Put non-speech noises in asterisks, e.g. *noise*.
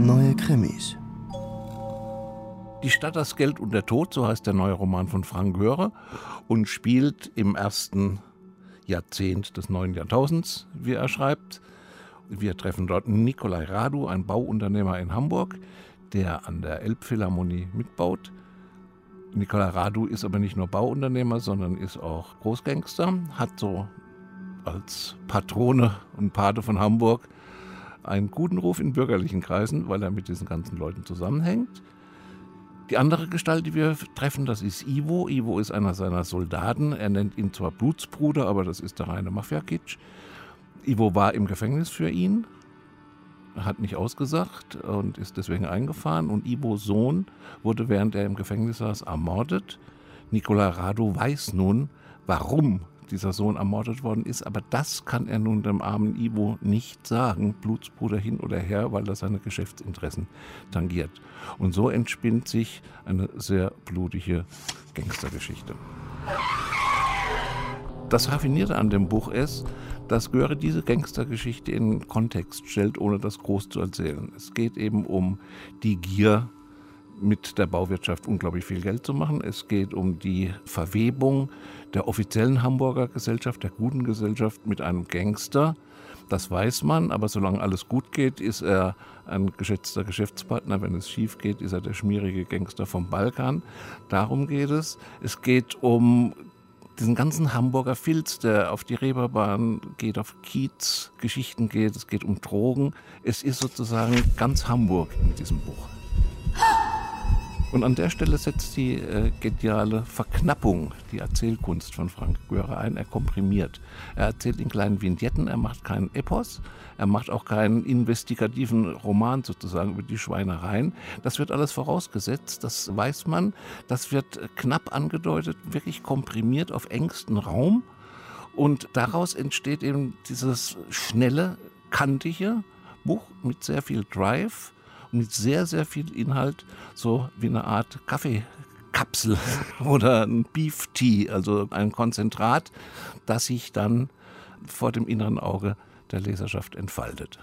Neue Krimis. Die Stadt, das Geld und der Tod, so heißt der neue Roman von Frank Göre und spielt im ersten Jahrzehnt des neuen Jahrtausends, wie er schreibt. Wir treffen dort Nikolai Radu, ein Bauunternehmer in Hamburg, der an der Elbphilharmonie mitbaut. Nikolai Radu ist aber nicht nur Bauunternehmer, sondern ist auch Großgangster, hat so als Patrone und Pate von Hamburg einen guten Ruf in bürgerlichen Kreisen, weil er mit diesen ganzen Leuten zusammenhängt. Die andere Gestalt, die wir treffen, das ist Ivo. Ivo ist einer seiner Soldaten. Er nennt ihn zwar Blutsbruder, aber das ist der reine Mafia-Kitsch. Ivo war im Gefängnis für ihn, hat nicht ausgesagt und ist deswegen eingefahren. Und Ivos Sohn wurde, während er im Gefängnis saß, ermordet. Nicola Rado weiß nun, warum dieser Sohn ermordet worden ist. Aber das kann er nun dem armen Ivo nicht sagen, Blutsbruder hin oder her, weil das seine Geschäftsinteressen tangiert. Und so entspinnt sich eine sehr blutige Gangstergeschichte. Das Raffinierte an dem Buch ist, dass Göre diese Gangstergeschichte in Kontext stellt, ohne das groß zu erzählen. Es geht eben um die Gier mit der Bauwirtschaft unglaublich viel Geld zu machen. Es geht um die Verwebung der offiziellen Hamburger Gesellschaft, der guten Gesellschaft mit einem Gangster. Das weiß man, aber solange alles gut geht, ist er ein geschätzter Geschäftspartner. Wenn es schief geht, ist er der schmierige Gangster vom Balkan. Darum geht es. Es geht um diesen ganzen Hamburger Filz, der auf die Reeperbahn geht, auf Kiez Geschichten geht. Es geht um Drogen. Es ist sozusagen ganz Hamburg in diesem Buch. Und an der Stelle setzt die äh, geniale Verknappung, die Erzählkunst von Frank Göre ein. Er komprimiert. Er erzählt in kleinen Vignetten, er macht keinen Epos, er macht auch keinen investigativen Roman sozusagen über die Schweinereien. Das wird alles vorausgesetzt, das weiß man. Das wird knapp angedeutet, wirklich komprimiert auf engstem Raum. Und daraus entsteht eben dieses schnelle, kantige Buch mit sehr viel Drive mit sehr, sehr viel Inhalt, so wie eine Art Kaffeekapsel *laughs* oder ein Beef Tea, also ein Konzentrat, das sich dann vor dem inneren Auge der Leserschaft entfaltet.